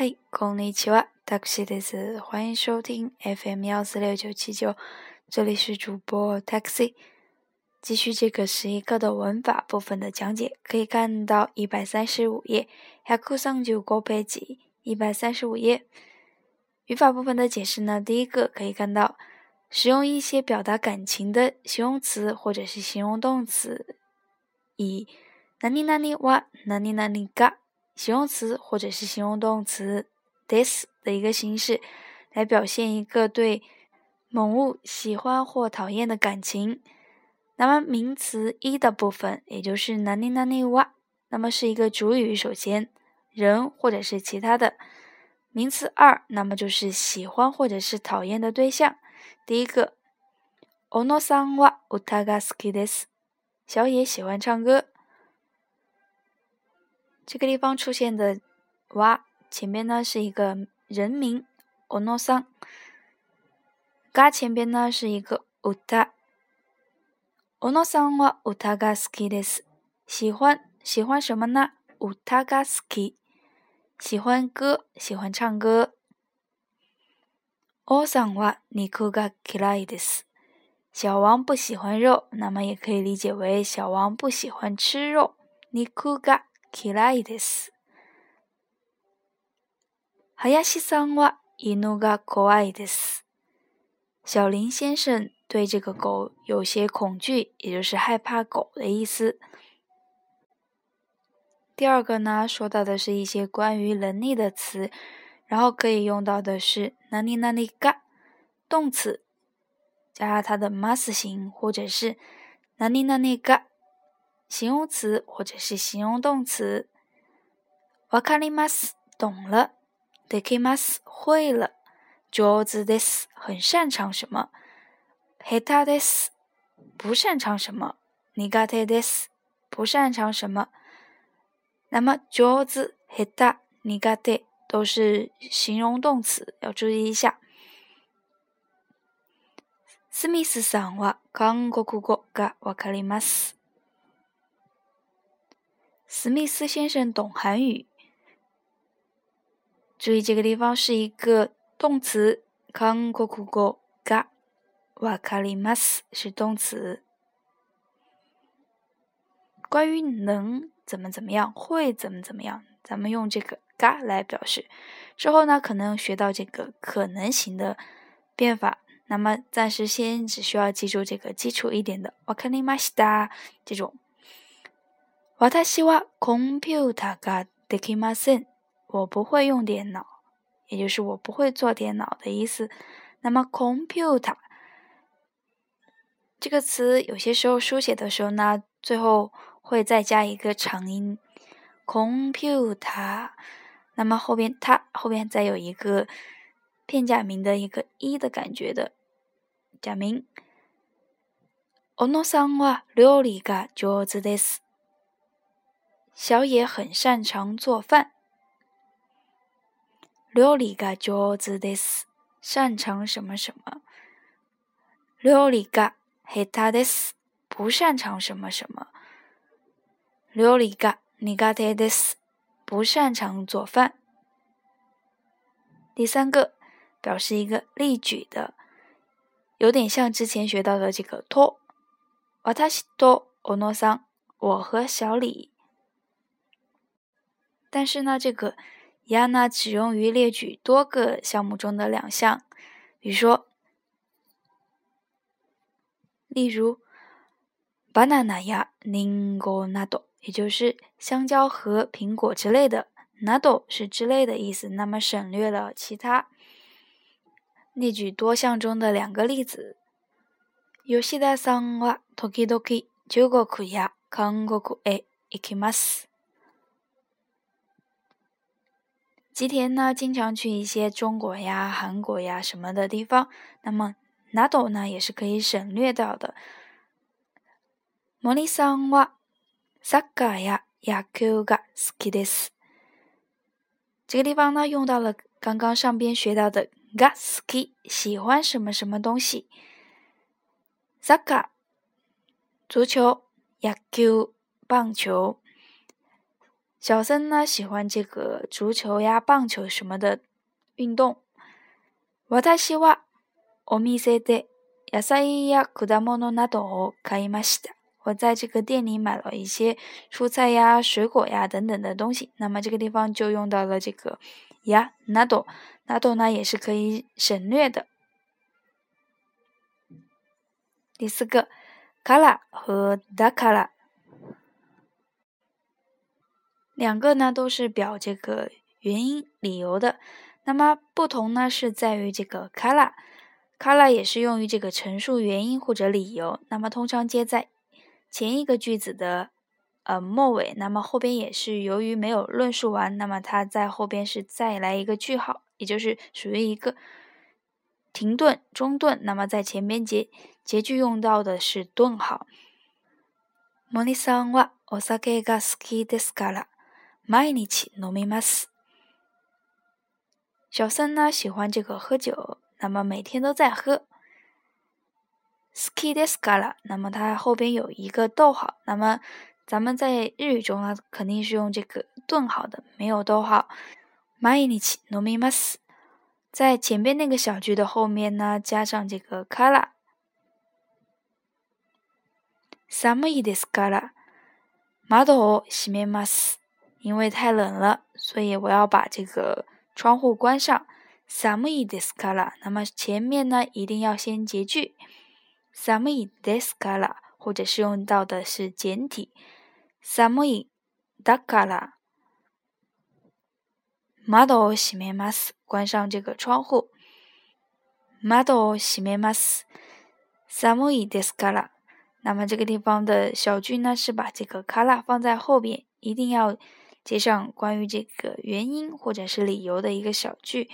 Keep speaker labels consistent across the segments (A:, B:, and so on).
A: 嘿，こんにちは、タクシーです。欢迎收听 FM 幺四六九七九，这里是主播 Taxi。继续这个十一课的文法部分的讲解，可以看到一百三十五页，百三十五个ページ，一百三十五页。语法部分的解释呢，第一个可以看到，使用一些表达感情的形容词或者是形容动词，以何々は何々が。 形容词或者是形容动词 this 的一个形式，来表现一个对某物喜欢或讨厌的感情。那么名词一的部分，也就是哪里哪里哇，那么是一个主语，首先人或者是其他的。名词二，那么就是喜欢或者是讨厌的对象。第一个，小野さんは歌が好きです。小野喜欢唱歌。 这个地方出现的“哇”前边呢是一个人名“オノさん”，“が”前边呢是一个“歌”。オノさんは歌が好きです。喜欢喜欢什么呢？歌が好き，喜欢歌，喜欢唱歌。王さんは肉が嫌いです。小王不喜欢肉，那么也可以理解为小王不喜欢吃肉。肉が 嫌いです。林さんは犬が怖いです。小林先生对这个狗有些恐惧，也就是害怕狗的意思。第二个呢，说到的是一些关于能力的词，然后可以用到的是哪里哪里が动词，加上它的 mas 形，或者是哪里哪里が。 形容词或者是形容动词。わかります，懂了。できます，会了。上手です，很擅长什么。下手です，不擅长什么。苦手です，不擅长什么。那么上手、下手、苦手都是形容动词，要注意一下。スミスさんは韓国語がわかります。 史密斯先生懂韩语。注意这个地方是一个动词，韓国語がわかります是动词。关于能怎么怎么样，会怎么怎么样，咱们用这个が来表示。之后呢，可能学到这个可能型的变法。那么暂时先只需要记住这个基础一点的わかりました这种。 私はコンピュータができません。我不会用电脑，也就是我不会做电脑的意思。那么 computer 这个词有些时候书写的时候呢，最后会再加一个长音 computer，那么后边它后边再有一个片假名的一个一的感觉的假名。小野さんは料理が上手です。 小野很擅长做饭。料理が上手です。擅长什么什么。料理が下手です。不擅长什么什么。料理が苦手です。不擅长做饭。第三个，表示一个例举的，有点像之前学到的这个と。私と小野さん，我和小李。 但是呢，这个呀呢只用于列举多个项目中的两项，比如说，例如，banana 呀，lingo nado，也就是香蕉和苹果之类的，nado 是之类的意思，那么省略了其他。列举多项中的两个例子，吉田さんは時々中国や韓国へ行きます。 吉田呢，经常去一些中国呀、韩国呀什么的地方。那么，nado 呢也是可以省略掉的。森さんはサッカーや野球が好きです。这个地方呢，用到了刚刚上边学到的が好き，喜欢什么什么东西。サッカー，足球；野球，棒球。 小森呢喜欢这个足球呀、棒球什么的运动。私はお店で野菜や果物などを買いました。我在这个店里买了一些蔬菜呀、水果呀等等的东西。那么这个地方就用到了这个呀、など，など呢也是可以省略的。第四个，から和だから。 两个呢都是表这个原因、理由的，那么不同呢是在于这个 kala，kala 也是用于这个陈述原因或者理由，那么通常接在前一个句子的呃末尾，那么后边也是由于没有论述完，那么它在后边是再来一个句号，也就是属于一个停顿、中顿，那么在前边结结句用到的是顿号。モニさんはお酒が好きですから。 毎日飲みます。小森呢喜欢这个喝酒，那么每天都在喝。好きですから，那么它后边有一个逗号，那么咱们在日语中呢肯定是用这个顿号的，没有逗号。毎日飲みます，在前边那个小句的后面呢加上这个から。寒いですから、窓を閉めます。 因为太冷了，所以我要把这个窗户关上。寒いですから。那么前面呢，一定要先结句。寒いですから，或者是用到的是简体。寒いだから。窓を閉めます。关上这个窗户。窓を閉めます。寒いですから。那么这个地方的小句呢，是把这个から放在后边，一定要。 接上关于这个原因或者是理由的一个小句，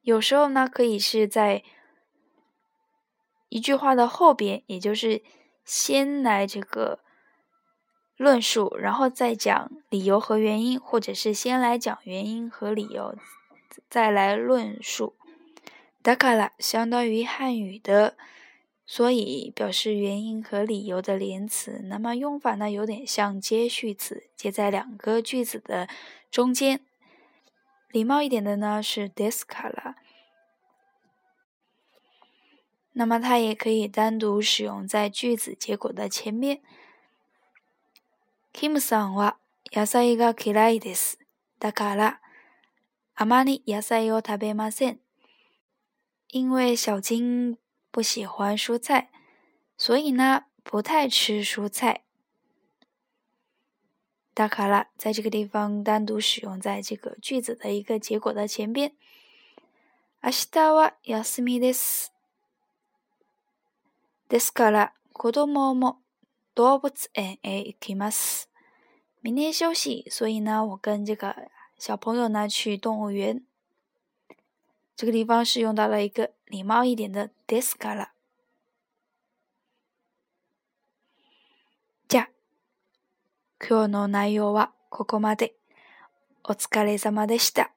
A: 有时候呢可以是在一句话的后边，也就是先来这个论述，然后再讲理由和原因，或者是先来讲原因和理由，再来论述。だから相当于汉语的。 所以表示原因和理由的连词，那么用法呢有点像接续词，接在两个句子的中间。礼貌一点的呢是 this color，那么它也可以单独使用在句子结果的前面。Kim さんは野菜が嫌いです。だからあまり野菜を食べません。因为小金。 不喜欢蔬菜，所以呢不太吃蔬菜。だから在这个地方单独使用在这个句子的一个结果的前边。明日は休みです。ですから子供も動物園へ行きます。明天休息，所以呢我跟这个小朋友呢去动物园。 这个地方是用到了一个礼貌一点的 this からじゃあ、今日の内容はここまで。お疲れ様でした。